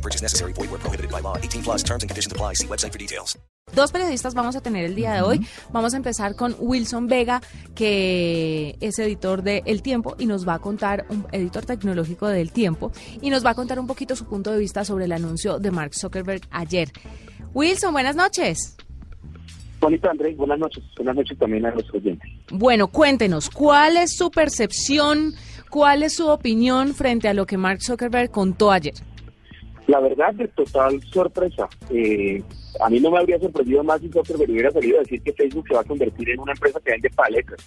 No purchase necessary. Void where prohibited by law. 18 plus terms and conditions apply. See website for details. Dos periodistas vamos a tener el día de hoy. Vamos a empezar con Wilson Vega, que es editor de El Tiempo y nos va a contar, un editor tecnológico de El Tiempo, y nos va a contar un poquito su punto de vista sobre el anuncio de Mark Zuckerberg ayer. Wilson, buenas noches. Bonito Andrés, buenas noches. Buenas noches también a los oyentes. Bueno, cuéntenos, ¿cuál es su percepción, cuál es su opinión frente a lo que Mark Zuckerberg contó ayer? La verdad, de total sorpresa. Eh, a mí no me habría sorprendido más si Zuckerberg hubiera salido a decir que Facebook se va a convertir en una empresa que vende paletas.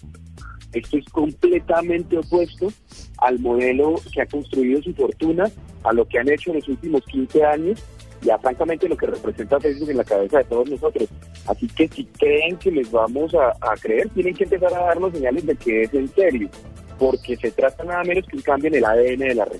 Esto es completamente opuesto al modelo que ha construido su fortuna, a lo que han hecho en los últimos 15 años y a francamente lo que representa Facebook en la cabeza de todos nosotros. Así que si creen que les vamos a, a creer, tienen que empezar a darnos señales de que es en serio, porque se trata nada menos que un cambio en el ADN de la red.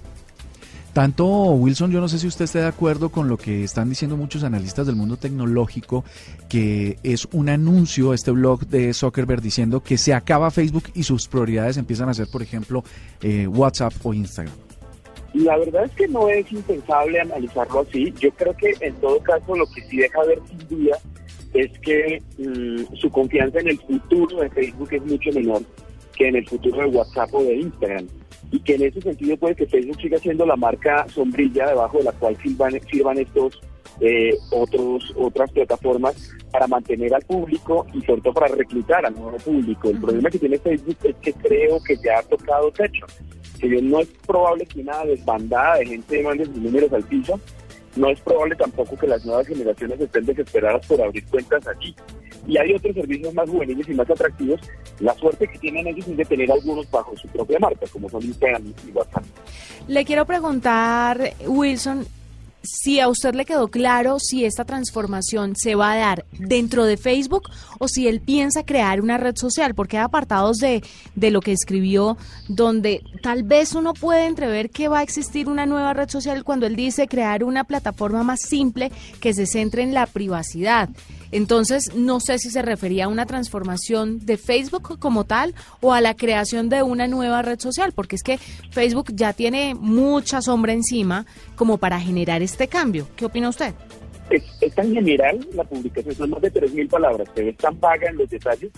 Tanto Wilson, yo no sé si usted esté de acuerdo con lo que están diciendo muchos analistas del mundo tecnológico, que es un anuncio, este blog de Zuckerberg diciendo que se acaba Facebook y sus prioridades empiezan a ser, por ejemplo, eh, WhatsApp o Instagram. La verdad es que no es impensable analizarlo así. Yo creo que en todo caso lo que sí deja ver sin duda es que mm, su confianza en el futuro de Facebook es mucho menor que en el futuro de WhatsApp o de Instagram. Y que en ese sentido puede que Facebook siga siendo la marca sombrilla debajo de la cual sirvan, sirvan estos eh, otros otras plataformas para mantener al público y sobre todo para reclutar al nuevo público. El problema que tiene Facebook es que creo que ya ha tocado techo. Si bien no es probable que una desbandada de gente mande sus números al piso, no es probable tampoco que las nuevas generaciones estén desesperadas por abrir cuentas allí. Y hay otros servicios más juveniles y más atractivos. La suerte que tienen ellos es de tener algunos bajo su propia marca, como son Instagram y WhatsApp. Le quiero preguntar, Wilson, si a usted le quedó claro si esta transformación se va a dar dentro de Facebook o si él piensa crear una red social, porque hay apartados de, de lo que escribió donde tal vez uno puede entrever que va a existir una nueva red social cuando él dice crear una plataforma más simple que se centre en la privacidad. Entonces, no sé si se refería a una transformación de Facebook como tal o a la creación de una nueva red social, porque es que Facebook ya tiene mucha sombra encima como para generar este cambio. ¿Qué opina usted? Es, es tan general la publicación, son más de 3.000 palabras, pero es tan vaga en los detalles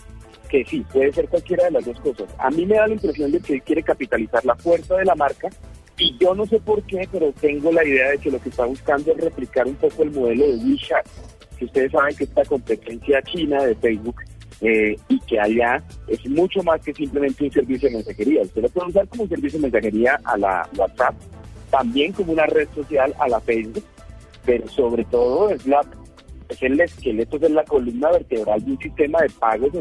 que sí, puede ser cualquiera de las dos cosas. A mí me da la impresión de que él quiere capitalizar la fuerza de la marca y yo no sé por qué, pero tengo la idea de que lo que está buscando es replicar un poco el modelo de WeChat que ustedes saben que esta competencia china de Facebook eh, y que allá es mucho más que simplemente un servicio de mensajería. Usted lo puede usar como un servicio de mensajería a la WhatsApp, también como una red social a la Facebook, pero sobre todo es la es el esqueleto de la columna vertebral de un sistema de pagos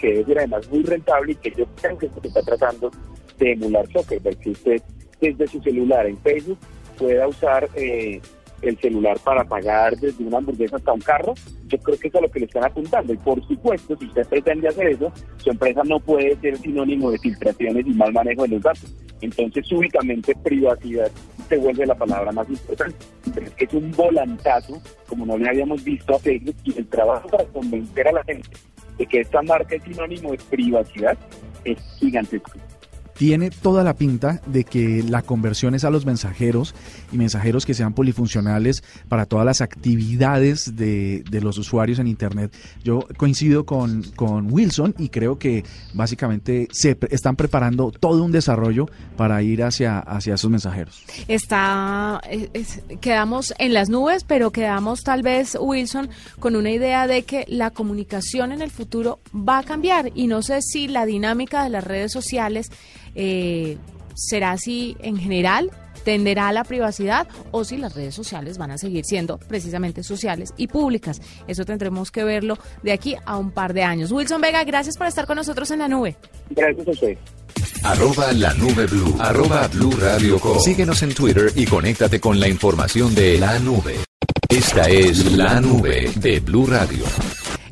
que debe ser además muy rentable y que yo creo que se está tratando de emular Zuckerberg, que usted desde su celular en Facebook pueda usar eh, el celular para pagar desde una hamburguesa hasta un carro, yo creo que eso es a lo que le están apuntando. Y por supuesto, si usted pretende hacer eso, su empresa no puede ser sinónimo de filtraciones y mal manejo de los datos. Entonces, súbitamente, privacidad se vuelve la palabra más importante. Pero es que es un volantazo, como no le habíamos visto a Facebook, y el trabajo para convencer a la gente de que esta marca es sinónimo de privacidad es gigantesco tiene toda la pinta de que la conversión es a los mensajeros y mensajeros que sean polifuncionales para todas las actividades de, de los usuarios en Internet. Yo coincido con, con, Wilson y creo que básicamente se están preparando todo un desarrollo para ir hacia, hacia esos mensajeros. Está, es, quedamos en las nubes, pero quedamos tal vez, Wilson, con una idea de que la comunicación en el futuro va a cambiar y no sé si la dinámica de las redes sociales eh, será así en general, tenderá a la privacidad o si las redes sociales van a seguir siendo precisamente sociales y públicas. Eso tendremos que verlo de aquí a un par de años. Wilson Vega, gracias por estar con nosotros en la nube. Gracias a usted. Arroba la nube blue. Arroba blue radio com. Síguenos en Twitter y conéctate con la información de la nube. Esta es la nube de Blue Radio.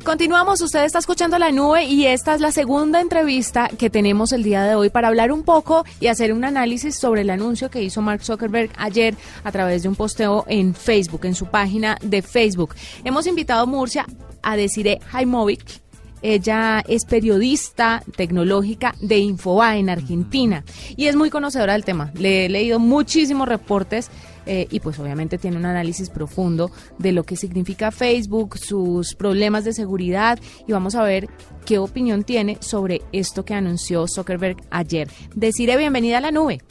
Continuamos, usted está escuchando la nube y esta es la segunda entrevista que tenemos el día de hoy para hablar un poco y hacer un análisis sobre el anuncio que hizo Mark Zuckerberg ayer a través de un posteo en Facebook, en su página de Facebook. Hemos invitado a Murcia a Desiree Jaimovic, ella es periodista tecnológica de Infoba en Argentina y es muy conocedora del tema. Le he leído muchísimos reportes eh, y pues obviamente tiene un análisis profundo de lo que significa Facebook, sus problemas de seguridad y vamos a ver qué opinión tiene sobre esto que anunció Zuckerberg ayer. Deciré bienvenida a la nube.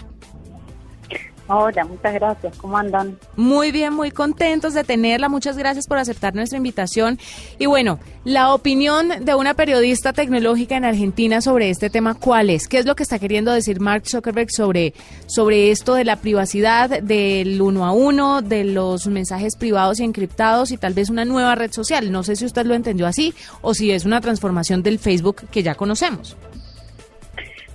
Hola, muchas gracias. ¿Cómo andan? Muy bien, muy contentos de tenerla. Muchas gracias por aceptar nuestra invitación. Y bueno, la opinión de una periodista tecnológica en Argentina sobre este tema, ¿cuál es? ¿Qué es lo que está queriendo decir Mark Zuckerberg sobre, sobre esto de la privacidad, del uno a uno, de los mensajes privados y encriptados y tal vez una nueva red social? No sé si usted lo entendió así o si es una transformación del Facebook que ya conocemos.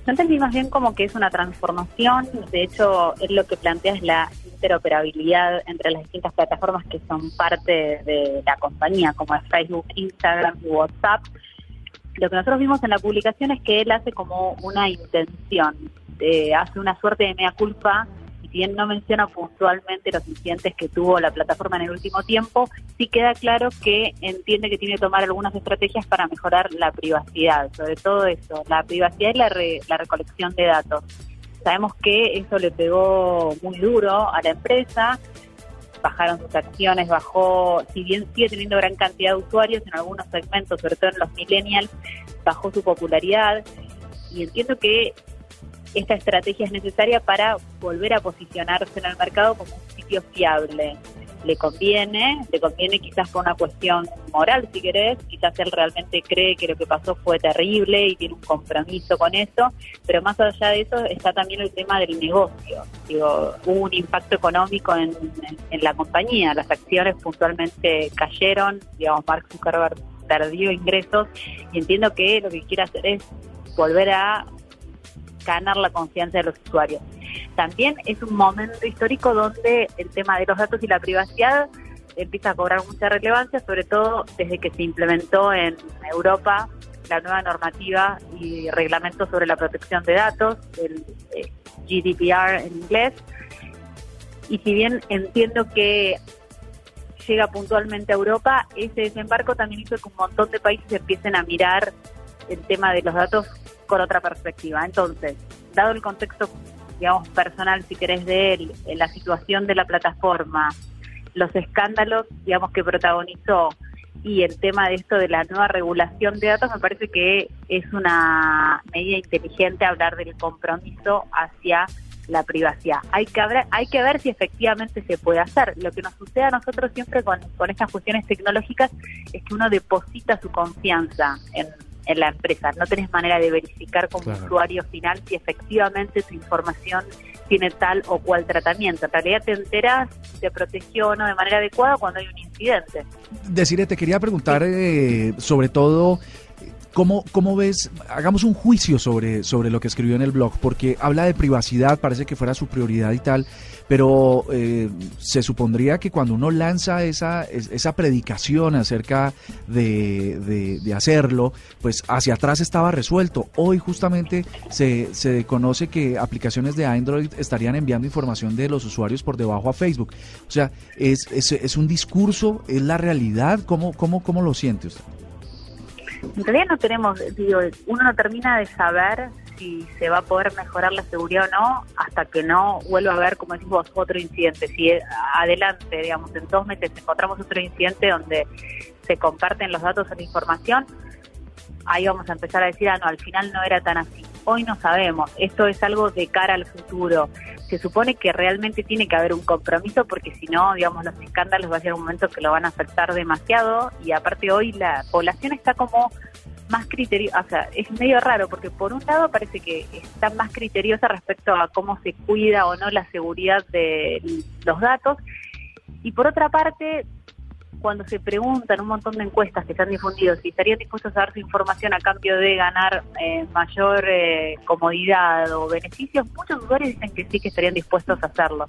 Yo entendí más bien como que es una transformación, de hecho, es lo que plantea es la interoperabilidad entre las distintas plataformas que son parte de la compañía, como es Facebook, Instagram y WhatsApp. Lo que nosotros vimos en la publicación es que él hace como una intención, eh, hace una suerte de mea culpa si bien no menciona puntualmente los incidentes que tuvo la plataforma en el último tiempo, sí queda claro que entiende que tiene que tomar algunas estrategias para mejorar la privacidad, sobre todo eso, la privacidad y la, la recolección de datos. Sabemos que eso le pegó muy duro a la empresa, bajaron sus acciones, bajó, si bien sigue teniendo gran cantidad de usuarios en algunos segmentos, sobre todo en los millennials, bajó su popularidad y entiendo que esta estrategia es necesaria para volver a posicionarse en el mercado como un sitio fiable. Le conviene, le conviene quizás por una cuestión moral, si querés, quizás él realmente cree que lo que pasó fue terrible y tiene un compromiso con eso, pero más allá de eso está también el tema del negocio. Digo, hubo un impacto económico en, en la compañía, las acciones puntualmente cayeron, digamos, Mark Zuckerberg perdió ingresos y entiendo que lo que quiere hacer es volver a ganar la confianza de los usuarios. También es un momento histórico donde el tema de los datos y la privacidad empieza a cobrar mucha relevancia, sobre todo desde que se implementó en Europa la nueva normativa y reglamento sobre la protección de datos, el eh, GDPR en inglés. Y si bien entiendo que llega puntualmente a Europa, ese desembarco también hizo que un montón de países empiecen a mirar el tema de los datos con otra perspectiva. Entonces, dado el contexto, digamos, personal, si querés, de él, la situación de la plataforma, los escándalos, digamos, que protagonizó y el tema de esto de la nueva regulación de datos, me parece que es una medida inteligente hablar del compromiso hacia la privacidad. Hay que, hay que ver si efectivamente se puede hacer. Lo que nos sucede a nosotros siempre con, con estas cuestiones tecnológicas es que uno deposita su confianza en en la empresa. No tenés manera de verificar como usuario final si efectivamente tu información tiene tal o cual tratamiento. En realidad te enteras si te protegió o no de manera adecuada cuando hay un incidente. Decirle, te quería preguntar eh, sobre todo ¿Cómo, ¿Cómo ves? Hagamos un juicio sobre, sobre lo que escribió en el blog, porque habla de privacidad, parece que fuera su prioridad y tal, pero eh, se supondría que cuando uno lanza esa, esa predicación acerca de, de, hacerlo, pues hacia atrás estaba resuelto. Hoy justamente se, se conoce que aplicaciones de Android estarían enviando información de los usuarios por debajo a Facebook. O sea, ¿es, es, es un discurso? ¿Es la realidad? ¿Cómo, cómo, cómo lo siente usted? En realidad no tenemos, digo, uno no termina de saber si se va a poder mejorar la seguridad o no hasta que no vuelva a ver, como decimos, otro incidente. Si adelante, digamos, en dos meses encontramos otro incidente donde se comparten los datos o la información, ahí vamos a empezar a decir, ah, no, al final no era tan así. Hoy no sabemos, esto es algo de cara al futuro. Se supone que realmente tiene que haber un compromiso porque si no, digamos, los escándalos va a ser un momento que lo van a afectar demasiado y aparte hoy la población está como más criteriosa, o sea, es medio raro porque por un lado parece que está más criteriosa respecto a cómo se cuida o no la seguridad de los datos y por otra parte cuando se preguntan un montón de encuestas que se han si estarían dispuestos a dar su información a cambio de ganar eh, mayor eh, comodidad o beneficios, muchos usuarios dicen que sí que estarían dispuestos a hacerlo.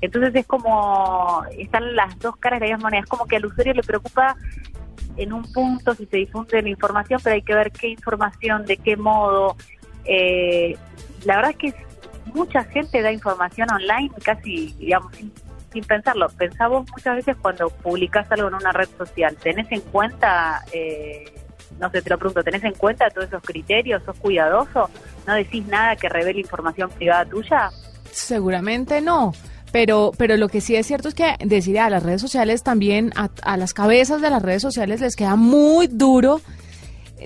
Entonces es como, están las dos caras de la misma moneda, es como que al usuario le preocupa en un punto si se difunde la información, pero hay que ver qué información, de qué modo. Eh, la verdad es que mucha gente da información online casi, digamos, sin, sin pensarlo. Pensamos muchas veces cuando publicás algo en una red social, ¿tenés en cuenta, eh, no sé, te lo pregunto, ¿tenés en cuenta todos esos criterios? ¿Sos cuidadoso? ¿No decís nada que revele información privada tuya? Seguramente no. Pero, pero lo que sí es cierto es que decir a las redes sociales también, a, a las cabezas de las redes sociales les queda muy duro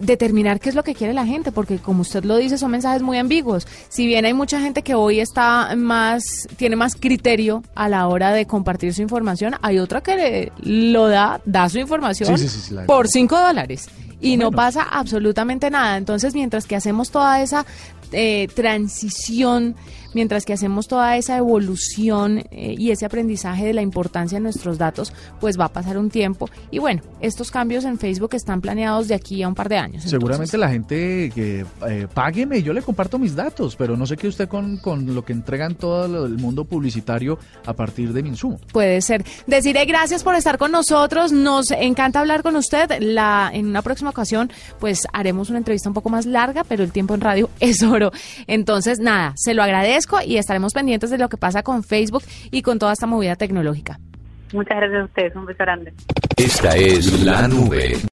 determinar qué es lo que quiere la gente, porque como usted lo dice, son mensajes muy ambiguos. Si bien hay mucha gente que hoy está más, tiene más criterio a la hora de compartir su información, hay otra que lo da, da su información Sí, sí, sí, sí, la- por 5 dólares y no pasa absolutamente nada. Entonces, mientras que hacemos toda esa eh, transición, mientras que hacemos toda esa evolución eh, y ese aprendizaje de la importancia de nuestros datos, pues va a pasar un tiempo. Y bueno, estos cambios en Facebook están planeados de aquí a un par de años. Seguramente la gente que eh, págueme, yo le comparto mis datos, pero no sé qué usted con, con lo que entregan todo el mundo publicitario a partir de mi insumo. Puede ser. Deciré gracias por estar con nosotros. Nos encanta hablar con usted. La, en una próxima ocasión, pues haremos una entrevista un poco más larga, pero el tiempo en radio es oro. Entonces, nada, se lo agradezco y estaremos pendientes de lo que pasa con Facebook y con toda esta movida tecnológica. Muchas gracias a ustedes, un beso grande. Esta es la nube.